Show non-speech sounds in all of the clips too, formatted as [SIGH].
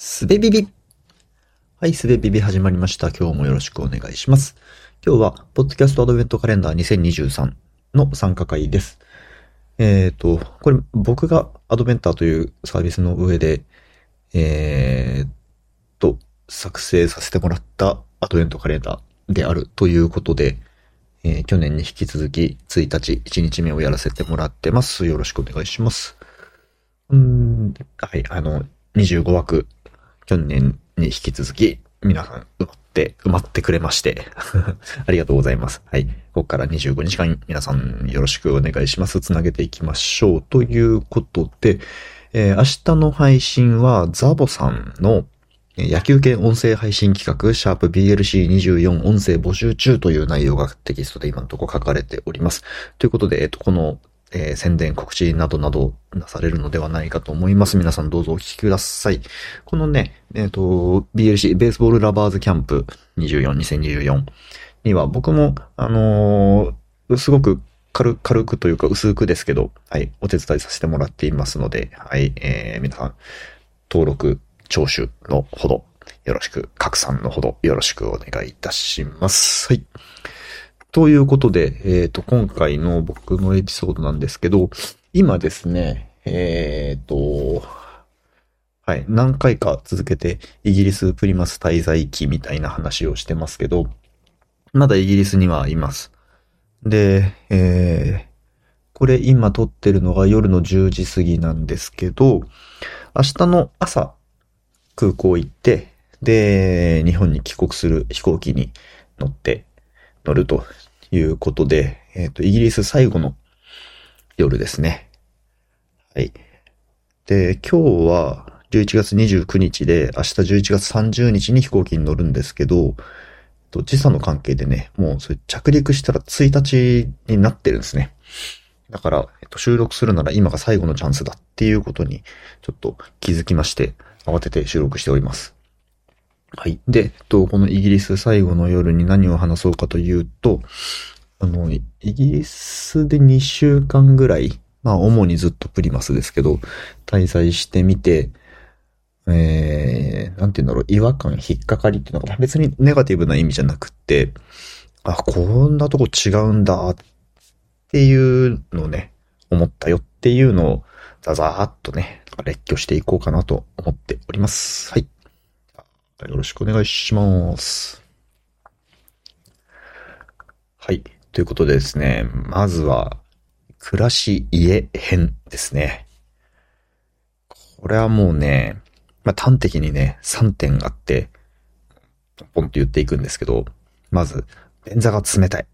すべビビはい、すべビビ始まりました。今日もよろしくお願いします。今日は、ポッドキャストアドベントカレンダー2023の参加会です。えっ、ー、と、これ僕がアドベンターというサービスの上で、えー、と、作成させてもらったアドベントカレンダーであるということで、えー、去年に引き続き1日1日目をやらせてもらってます。よろしくお願いします。うん、はい、あの、25枠、去年に引き続き、皆さん埋まって、埋まってくれまして。[LAUGHS] ありがとうございます。はい。ここから25日間、皆さんよろしくお願いします。つなげていきましょう。ということで、えー、明日の配信は、ザボさんの野球系音声配信企画、シャープ BLC24 音声募集中という内容がテキストで今のところ書かれております。ということで、えっと、このえー、宣伝、告知などなどなされるのではないかと思います。皆さんどうぞお聞きください。このね、えっ、ー、と、BLC、ベースボールラバーズキャンプ24、2024には僕も、あのー、すごく軽軽くというか薄くですけど、はい、お手伝いさせてもらっていますので、はい、えー、皆さん、登録、聴取のほど、よろしく、拡散のほど、よろしくお願いいたします。はい。ということで、えっ、ー、と、今回の僕のエピソードなんですけど、今ですね、えっ、ー、と、はい、何回か続けてイギリスプリマス滞在期みたいな話をしてますけど、まだイギリスにはいます。で、えー、これ今撮ってるのが夜の10時過ぎなんですけど、明日の朝、空港行って、で、日本に帰国する飛行機に乗って乗るということで、えっ、ー、と、イギリス最後の夜ですね。はい。で、今日は11月29日で、明日11月30日に飛行機に乗るんですけど、時差の関係でね、もうそれ着陸したら1日になってるんですね。だから、えっと、収録するなら今が最後のチャンスだっていうことにちょっと気づきまして、慌てて収録しております。はい。で、と、このイギリス最後の夜に何を話そうかというと、あの、イギリスで2週間ぐらい、まあ主にずっとプリマスですけど、滞在してみて、えー、なんて言うんだろう、違和感、引っかかりっていうのが別にネガティブな意味じゃなくて、あ、こんなとこ違うんだっていうのをね、思ったよっていうのを、ザザーっとね、列挙していこうかなと思っております。はい。よろしくお願いします。はい。ということでですね、まずは、暮らし家編ですね。これはもうね、まあ、端的にね、3点あって、ポンと言っていくんですけど、まず、便座が冷たい。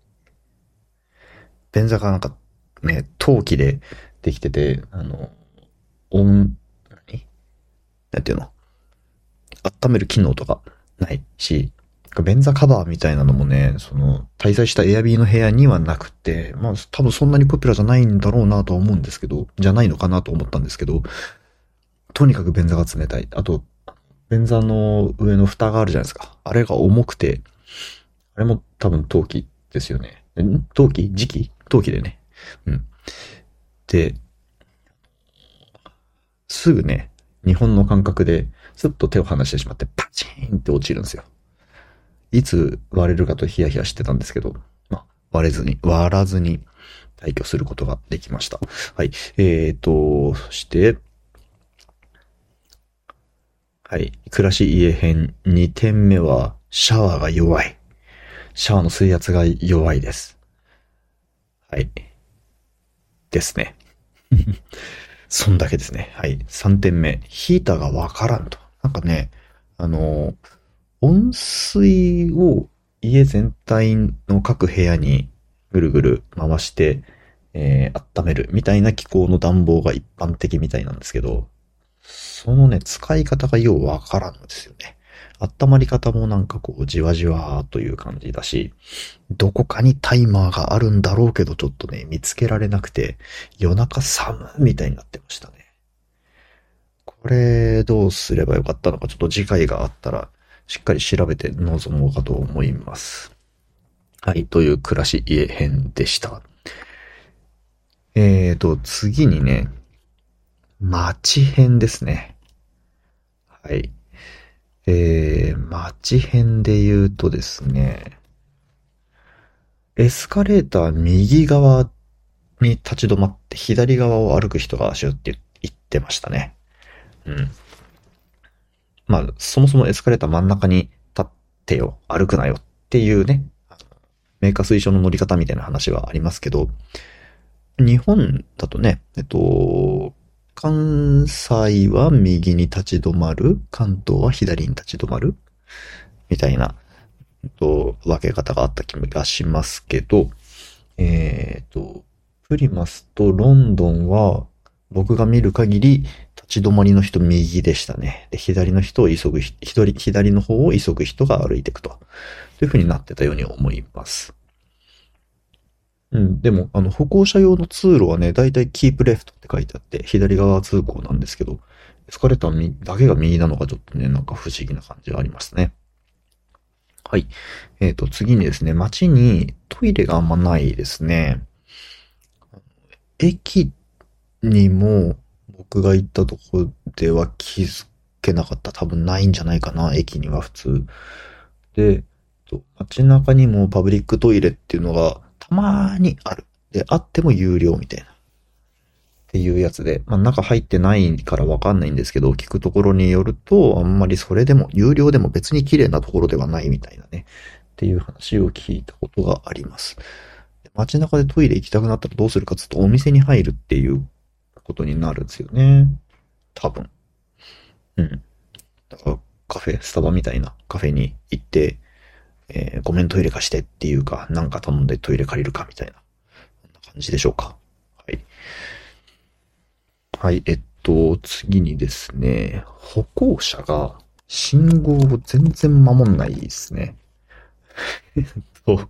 便座がなんか、ね、陶器でできてて、あの、温、何？なんていうの？温める機能とかないし、便座カバーみたいなのもね、その、滞在したエアビーの部屋にはなくて、まあ多分そんなにポピュラーじゃないんだろうなとは思うんですけど、じゃないのかなと思ったんですけど、とにかく便座が冷たい。あと、便座の上の蓋があるじゃないですか。あれが重くて、あれも多分陶器ですよね。陶器？時期陶器でね。うん。で、すぐね、日本の感覚で、スッと手を離してしまって、パチーンって落ちるんですよ。いつ割れるかとヒヤヒヤしてたんですけど、まあ、割れずに、割らずに退去することができました。はい。えーと、そして、はい。暮らし家編2点目は、シャワーが弱い。シャワーの水圧が弱いです。はい。ですね。[LAUGHS] そんだけですね。はい。3点目。ヒーターがわからんと。なんかね、あの、温水を家全体の各部屋にぐるぐる回して、えー、温めるみたいな機構の暖房が一般的みたいなんですけど、そのね、使い方がようわからんのですよね。温まり方もなんかこう、じわじわという感じだし、どこかにタイマーがあるんだろうけど、ちょっとね、見つけられなくて、夜中寒みたいになってましたね。これ、どうすればよかったのか、ちょっと次回があったら、しっかり調べて臨もうかと思います。はい、という暮らし家編でした。えーと、次にね、街編ですね。はい。えー、街編で言うとですね、エスカレーター右側に立ち止まって左側を歩く人が足をって言ってましたね。うん。まあ、そもそもエスカレーター真ん中に立ってよ、歩くなよっていうね、メーカー推奨の乗り方みたいな話はありますけど、日本だとね、えっと、関西は右に立ち止まる、関東は左に立ち止まる、みたいな、えっと、分け方があった気がしますけど、えっ、と、プリマスとロンドンは、僕が見る限り、立ち止まりの人右でしたね。で、左の人を急ぐ、左、左の方を急ぐ人が歩いていくと。という風になってたように思います。うん、でも、あの、歩行者用の通路はね、だいたいキープレフトって書いてあって、左側通行なんですけど、エスカレーターだけが右なのがちょっとね、なんか不思議な感じがありますね。はい。えっ、ー、と、次にですね、街にトイレがあんまないですね。駅にも僕が行ったとこでは気づけなかった。多分ないんじゃないかな、駅には普通。で、街中にもパブリックトイレっていうのがたまにある。で、あっても有料みたいな。っていうやつで、まあ中入ってないからわかんないんですけど、聞くところによると、あんまりそれでも、有料でも別に綺麗なところではないみたいなね。っていう話を聞いたことがあります。街中でトイレ行きたくなったらどうするかつとお店に入るっていうことになるんですよね。多分。うん。だからカフェ、スタバみたいなカフェに行って、えー、ごめんトイレ貸してっていうか、なんか頼んでトイレ借りるかみたいな、そんな感じでしょうか。はい。はい、えっと、次にですね、歩行者が信号を全然守んないですね。[LAUGHS] えっと、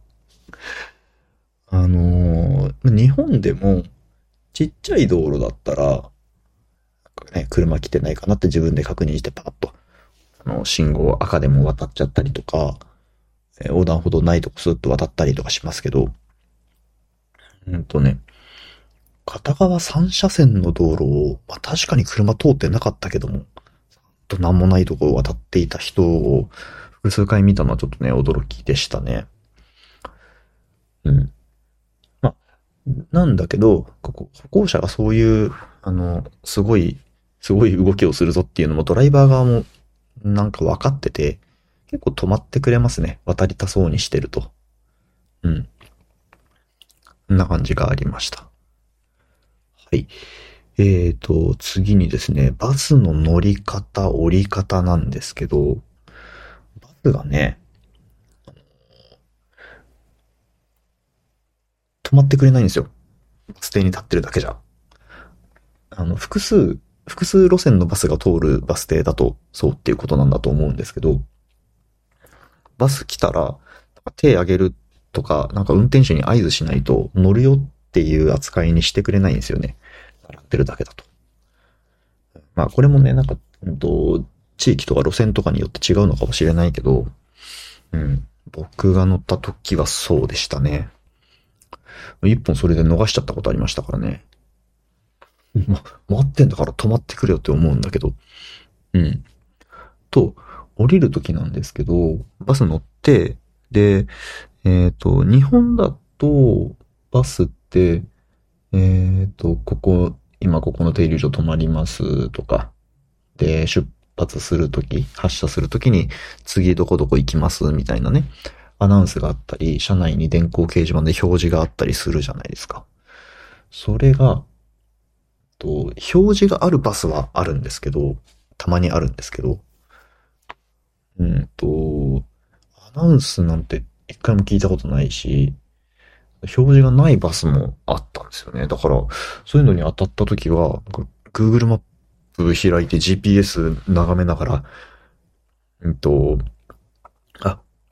あのー、日本でも、ちっちゃい道路だったら、ね、車来てないかなって自分で確認してパッと、あの、信号赤でも渡っちゃったりとか、え横断歩道ないとこスッと渡ったりとかしますけど、うんとね、片側3車線の道路を、まあ、確かに車通ってなかったけども、と何もないところを渡っていた人を複数回見たのはちょっとね、驚きでしたね。うん。なんだけど、ここ、歩行者がそういう、あの、すごい、すごい動きをするぞっていうのもドライバー側もなんか分かってて、結構止まってくれますね。渡りたそうにしてると。うん。こんな感じがありました。はい。えーと、次にですね、バスの乗り方、降り方なんですけど、バスがね、止まってくれないんですよ。バス停に立ってるだけじゃ。あの、複数、複数路線のバスが通るバス停だと、そうっていうことなんだと思うんですけど、バス来たら、手上げるとか、なんか運転手に合図しないと乗るよっていう扱いにしてくれないんですよね。洗ってるだけだと。まあこれもね、なんか、んと、地域とか路線とかによって違うのかもしれないけど、うん。僕が乗った時はそうでしたね。一本それで逃しちゃったことありましたからね。ま、待ってんだから止まってくれよって思うんだけど。うん。と、降りるときなんですけど、バス乗って、で、えっ、ー、と、日本だと、バスって、えっ、ー、と、ここ、今ここの停留所止まりますとか、で、出発するとき、発車するときに、次どこどこ行きますみたいなね。アナウンスがあったり、車内に電光掲示板で表示があったりするじゃないですか。それが、と、表示があるバスはあるんですけど、たまにあるんですけど、うんと、アナウンスなんて一回も聞いたことないし、表示がないバスもあったんですよね。だから、そういうのに当たった時は、Google マップ開いて GPS 眺めながら、うんと、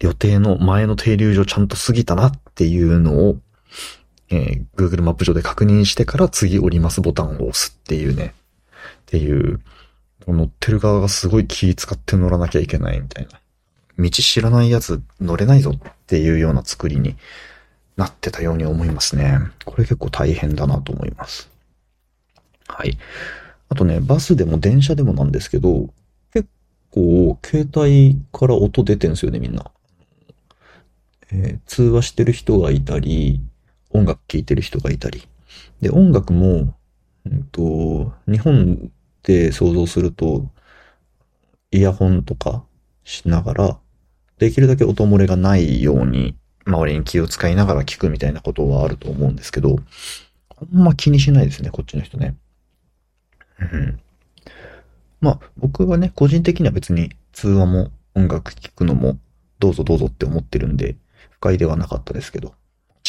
予定の前の停留所ちゃんと過ぎたなっていうのを、えー、Google マップ上で確認してから次降りますボタンを押すっていうね。っていう、乗ってる側がすごい気使って乗らなきゃいけないみたいな。道知らないやつ乗れないぞっていうような作りになってたように思いますね。これ結構大変だなと思います。はい。あとね、バスでも電車でもなんですけど、結構、携帯から音出てんすよね、みんな。えー、通話してる人がいたり、音楽聴いてる人がいたり。で、音楽も、うんと、日本で想像すると、イヤホンとかしながら、できるだけ音漏れがないように、周りに気を使いながら聞くみたいなことはあると思うんですけど、あんま気にしないですね、こっちの人ね。うん。まあ、僕はね、個人的には別に通話も音楽聴くのもどうぞどうぞって思ってるんで、不快ではなかったですけど、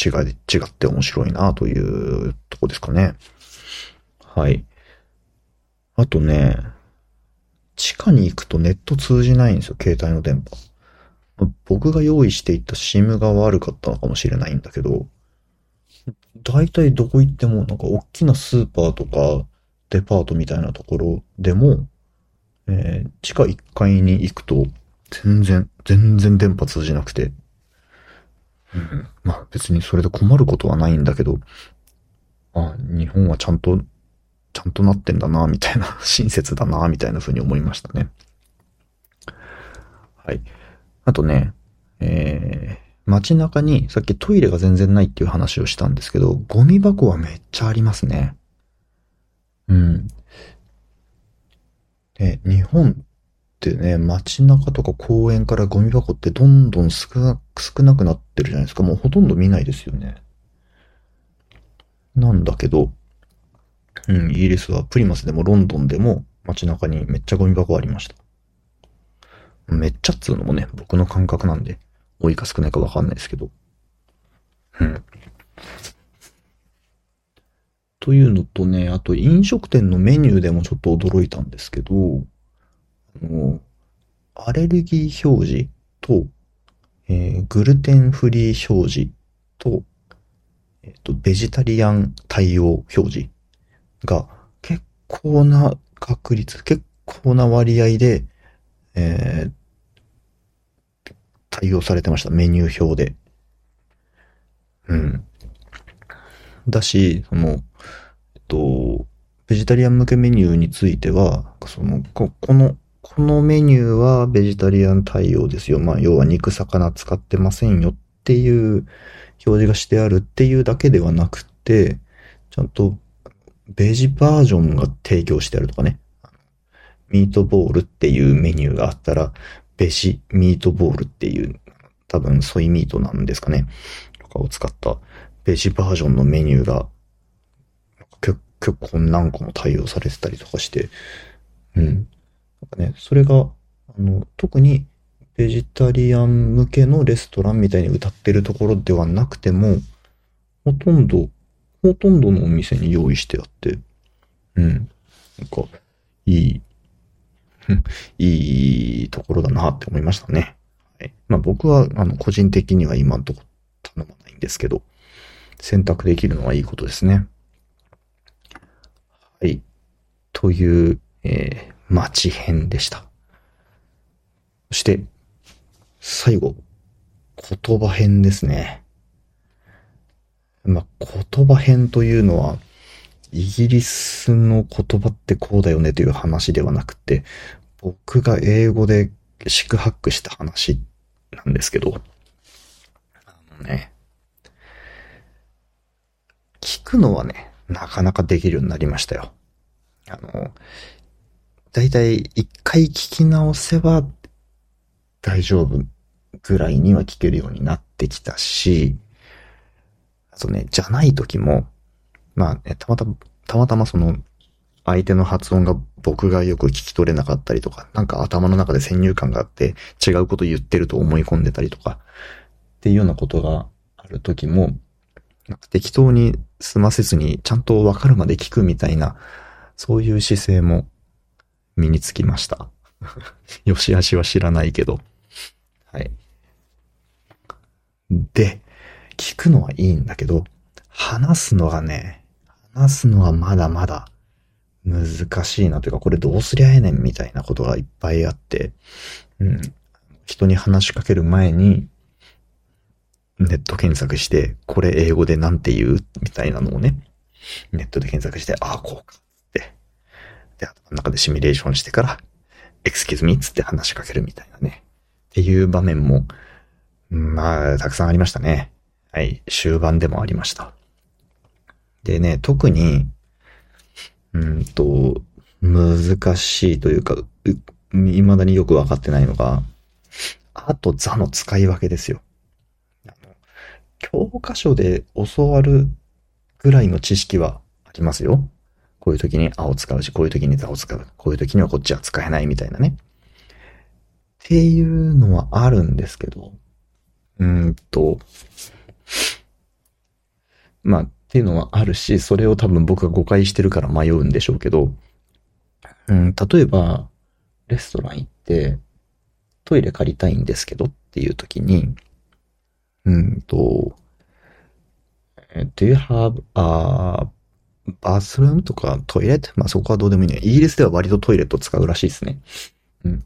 違い、違って面白いなというとこですかね。はい。あとね、地下に行くとネット通じないんですよ、携帯の電波。僕が用意していた SIM が悪かったのかもしれないんだけど、大体どこ行っても、なんか大きなスーパーとかデパートみたいなところでも、えー、地下1階に行くと、全然、全然電波通じなくて、うん、まあ別にそれで困ることはないんだけど、あ、日本はちゃんと、ちゃんとなってんだな、みたいな、[LAUGHS] 親切だな、みたいな風に思いましたね。はい。あとね、えー、街中にさっきトイレが全然ないっていう話をしたんですけど、ゴミ箱はめっちゃありますね。うん。で、日本ってね、街中とか公園からゴミ箱ってどんどん少な少なくなってるじゃないですか。もうほとんど見ないですよね。なんだけど、うん、イギリスはプリマスでもロンドンでも街中にめっちゃゴミ箱ありました。めっちゃっつうのもね、僕の感覚なんで、多いか少ないかわかんないですけど。うん。というのとね、あと飲食店のメニューでもちょっと驚いたんですけど、あの、アレルギー表示と、えー、グルテンフリー表示と、えっ、ー、と、ベジタリアン対応表示が結構な確率、結構な割合で、えー、対応されてました。メニュー表で。うん。だし、その、えっと、ベジタリアン向けメニューについては、その、ここの、このメニューはベジタリアン対応ですよ。まあ、要は肉魚使ってませんよっていう表示がしてあるっていうだけではなくて、ちゃんとベジバージョンが提供してあるとかね。ミートボールっていうメニューがあったら、ベジミートボールっていう、多分ソイミートなんですかね。とかを使ったベジバージョンのメニューが、結構何個も対応されてたりとかして、うん。なんかね、それが、あの、特にベジタリアン向けのレストランみたいに歌ってるところではなくても、ほとんど、ほとんどのお店に用意してあって、うん。なんか、いい、[LAUGHS] いいところだなって思いましたね。はい、まあ僕は、あの、個人的には今んとこ頼まないんですけど、選択できるのはいいことですね。はい。という、えー、街編でした。そして、最後、言葉編ですね。まあ、言葉編というのは、イギリスの言葉ってこうだよねという話ではなくて、僕が英語で四苦八苦した話なんですけど、あのね、聞くのはね、なかなかできるようになりましたよ。あの、だいたい一回聞き直せば大丈夫ぐらいには聞けるようになってきたし、あとね、じゃない時も、まあね、たまたま、たまたまその、相手の発音が僕がよく聞き取れなかったりとか、なんか頭の中で先入観があって違うこと言ってると思い込んでたりとか、っていうようなことがある時も、適当に済ませずにちゃんとわかるまで聞くみたいな、そういう姿勢も身につきました。[LAUGHS] よしあしは知らないけど。はい。で、聞くのはいいんだけど、話すのがね、話すのはまだまだ難しいなというか、これどうすりゃええねんみたいなことがいっぱいあって、うん。人に話しかける前に、ネット検索して、これ英語でなんて言う？みたいなのをね、ネットで検索して、ああ、こうかって。で、頭の中でシミュレーションしてから、excuse me つって話しかけるみたいなね。っていう場面も、まあ、たくさんありましたね。はい。終盤でもありました。でね、特に、うんと、難しいというか、未だによくわかってないのが、あと座の使い分けですよ。教科書で教わるぐらいの知識はありますよ。こういう時に青を使うし、こういう時に座を使う。こういう時にはこっちは使えないみたいなね。っていうのはあるんですけど、うんと、まあ、っていうのはあるし、それを多分僕が誤解してるから迷うんでしょうけど、うん、例えば、レストラン行って、トイレ借りたいんですけどっていう時に、うんと、Do you have a bathroom とかトイレ？まあそこはどうでもいいね。イギリスでは割とトイレット使うらしいですね。うん。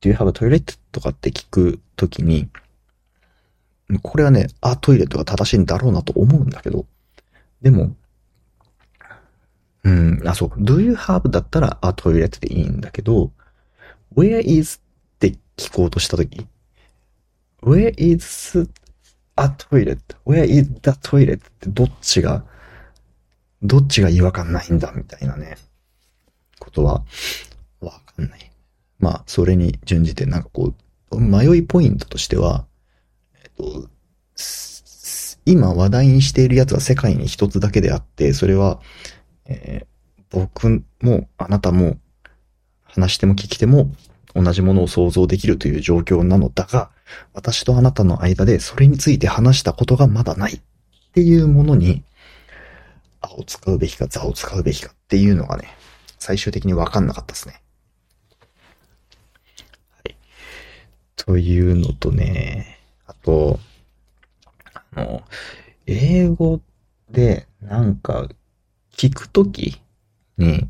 Do you have a toilet? とかって聞くときに、これはね、あ、トイレットが正しいんだろうなと思うんだけど、でも、うん、あ、そう、do you have だったら、あ、トイレットでいいんだけど、where is って聞こうとしたとき、where is a toilet? where is the toilet? ってどっちが、どっちが違和感ないんだみたいなね、ことは、わかんない。まあ、それに準じて、なんかこう、迷いポイントとしては、えっと、今話題にしているやつは世界に一つだけであって、それは、えー、僕もあなたも話しても聞きても同じものを想像できるという状況なのだが、私とあなたの間でそれについて話したことがまだないっていうものに、あを使うべきか、座を使うべきかっていうのがね、最終的にわかんなかったですね。はいというのとね、あと、あの、英語でなんか聞くときに、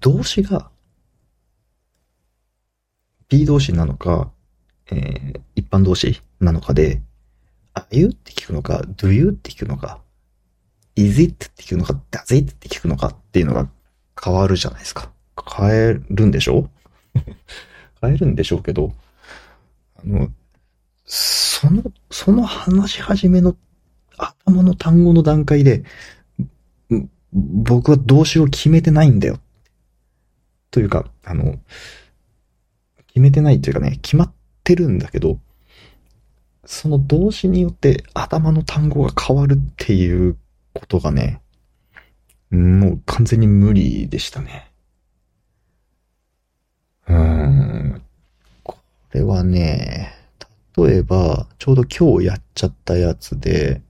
動詞が B 動詞なのか、えー、一般動詞なのかで、are you って聞くのか、do you って聞くのか、is it って聞くのか、does it って聞くのかっていうのが変わるじゃないですか。変えるんでしょ？[LAUGHS] 変えるんでしょうけど、あの、その、その話し始めの頭の単語の段階で、僕は動詞を決めてないんだよ。というか、あの、決めてないというかね、決まってるんだけど、その動詞によって頭の単語が変わるっていうことがね、もう完全に無理でしたね。うーん。これはね、例えば、ちょうど今日やっちゃったやつで、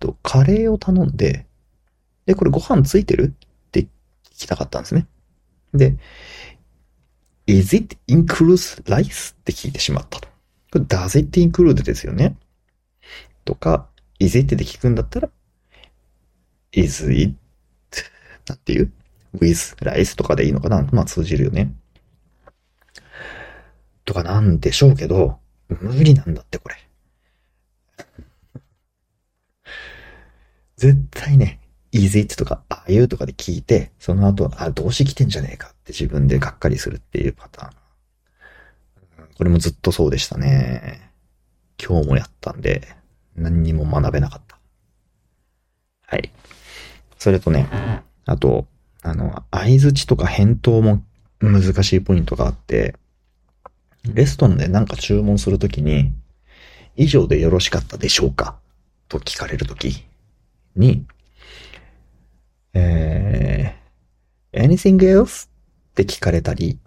と、カレーを頼んで、で、これご飯ついてるって聞きたかったんですね。で、is it includes rice? って聞いてしまったと。これ does it include ですよね。とか、is it で聞くんだったら、is it? なんていう？with rice とかでいいのかな？まあ通じるよね。とかなんでしょうけど、無理なんだってこれ。絶対ね、is it とか are you とかで聞いて、その後、あ、動詞来てんじゃねえかって自分でがっかりするっていうパターン。これもずっとそうでしたね。今日もやったんで、何にも学べなかった。はい。それとね、あと、あの、相づちとか返答も難しいポイントがあって、レストランでなんか注文するときに、以上でよろしかったでしょうか？と聞かれるときに、えー、anything else? って聞かれたり、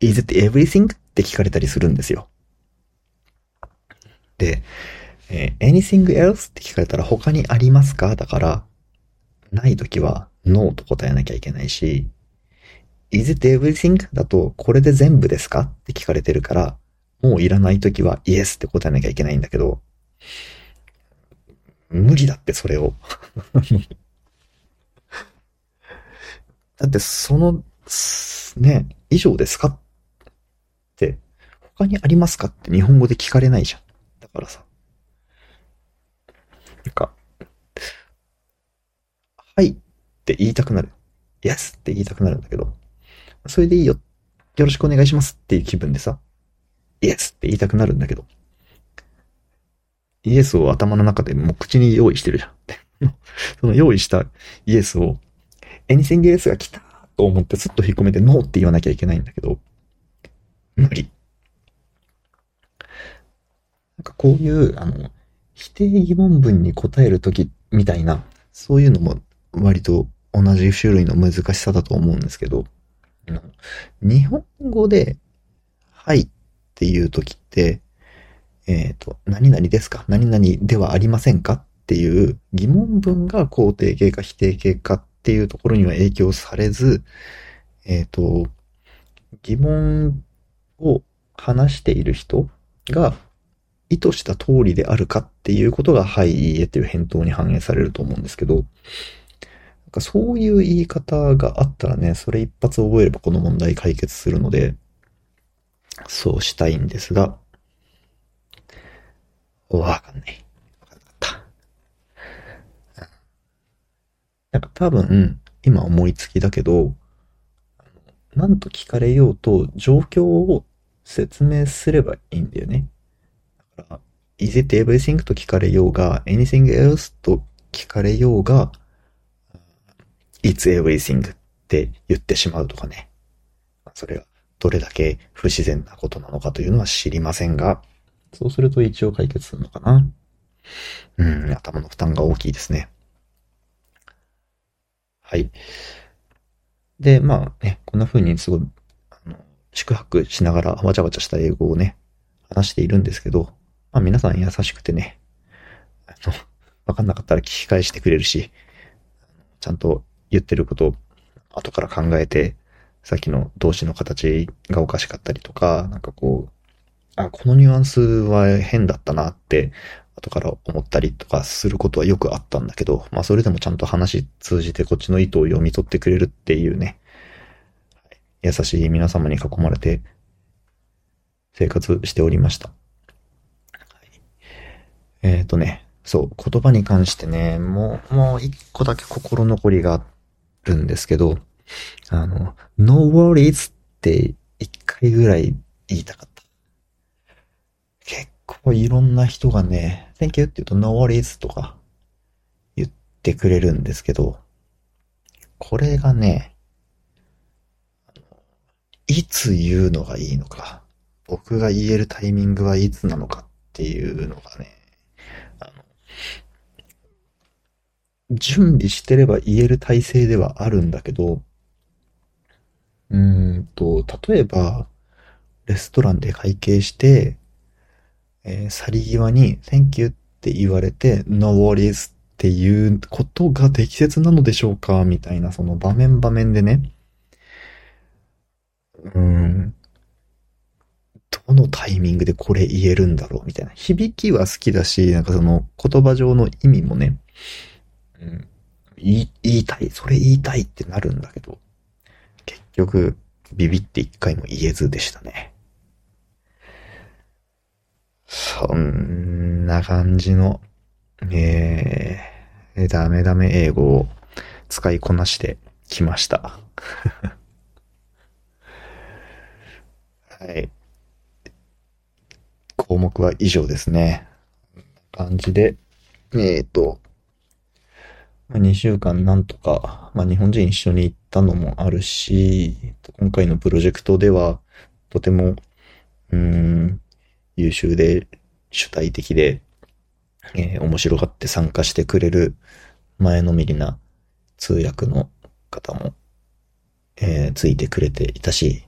is it everything? って聞かれたりするんですよ。で、えー、anything else? って聞かれたら他にありますか？だから、ないときは no と答えなきゃいけないし、is it everything? だと、これで全部ですか？って聞かれてるから、もういらないときは yes って答えなきゃいけないんだけど、無理だってそれを [LAUGHS] だってその、ね、以上ですか？って、他にありますか？って日本語で聞かれないじゃん。だからさ。なんか、はいって言いたくなる。Yes って言いたくなるんだけど、それでいいよ。よろしくお願いしますっていう気分でさ、イエスって言いたくなるんだけど、イエスを頭の中でもう口に用意してるじゃん。[LAUGHS] その用意したイエスを、エニセンゲースが来たと思ってすっと引っ込めてノーって言わなきゃいけないんだけど、無理。なんかこういう、あの、否定疑問文に答えるときみたいな、そういうのも割と同じ種類の難しさだと思うんですけど、日本語で、はいっていうときって、えっ、ー、と、何々ですか？何々ではありませんか？っていう疑問文が肯定形か否定形かっていうところには影響されず、えっ、ー、と、疑問を話している人が意図した通りであるかっていうことが、はい、いいえっていう返答に反映されると思うんですけど、かそういう言い方があったらね、それ一発覚えればこの問題解決するので、そうしたいんですが、わかんない。わかんなかった。なんか多分、今思いつきだけど、なんと聞かれようと状況を説明すればいいんだよね。だから、is it everything と聞かれようが、anything else と聞かれようが、it's everything って言ってしまうとかね。それがどれだけ不自然なことなのかというのは知りませんが、そうすると一応解決するのかな。うん、頭の負担が大きいですね。はい。で、まあね、こんな風にすごい、あの、宿泊しながらわちゃわちゃした英語をね、話しているんですけど、まあ皆さん優しくてね、あの、わかんなかったら聞き返してくれるし、ちゃんと言ってることを後から考えて、さっきの動詞の形がおかしかったりとか、なんかこう、あ、このニュアンスは変だったなって、後から思ったりとかすることはよくあったんだけど、まあそれでもちゃんと話通じてこっちの意図を読み取ってくれるっていうね、優しい皆様に囲まれて生活しておりました。えっ、ー、とね、そう、言葉に関してね、もう、もう一個だけ心残りがあっるんですけど、あの、no worries って一回ぐらい言いたかった。結構いろんな人がね、Thank you って言うと No worries とか言ってくれるんですけど、これがね、いつ言うのがいいのか、僕が言えるタイミングはいつなのかっていうのがね、あの、準備してれば言える体制ではあるんだけど、うーんと、例えば、レストランで会計して、えー、去り際に Thank you って言われて No worries っていうことが適切なのでしょうか？みたいなその場面場面でね。うん。どのタイミングでこれ言えるんだろう？みたいな。響きは好きだし、なんかその言葉上の意味もね、うん、言い言いたい、それ言いたいってなるんだけど、結局、ビビって一回も言えずでしたね。そんな感じの、えー、ダメダメ英語を使いこなしてきました。[LAUGHS] はい。項目は以上ですね。感じで、えっ、ー、と、2週間なんとか、まあ、日本人一緒に行ったのもあるし、今回のプロジェクトでは、とても、うん、優秀で主体的で、えー、面白がって参加してくれる前のめりな通訳の方も、えー、ついてくれていたし、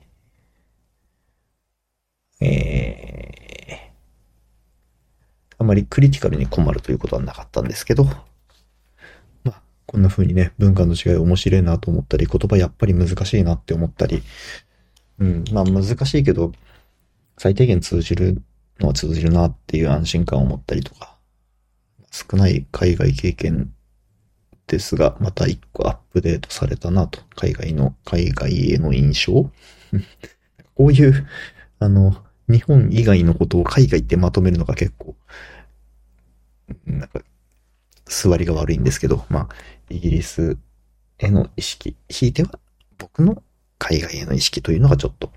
えー、あまりクリティカルに困るということはなかったんですけど、こんな風にね、文化の違い面白いなと思ったり、言葉やっぱり難しいなって思ったり、うん、まあ難しいけど、最低限通じるのは通じるなっていう安心感を持ったりとか、少ない海外経験ですが、また一個アップデートされたなと、海外の、海外への印象。[LAUGHS] こういう、あの、日本以外のことを海外ってまとめるのが結構、なんか、座りが悪いんですけど、まあ、イギリスへの意識、ひいては僕の海外への意識というのがちょっと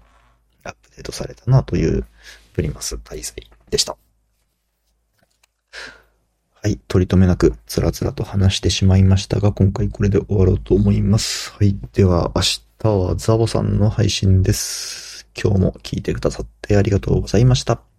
アップデートされたなというプリマス滞在でした。はい。取り留めなく、つらつらと話してしまいましたが、今回これで終わろうと思います。はい。では、明日はザボさんの配信です。今日も聞いてくださってありがとうございました。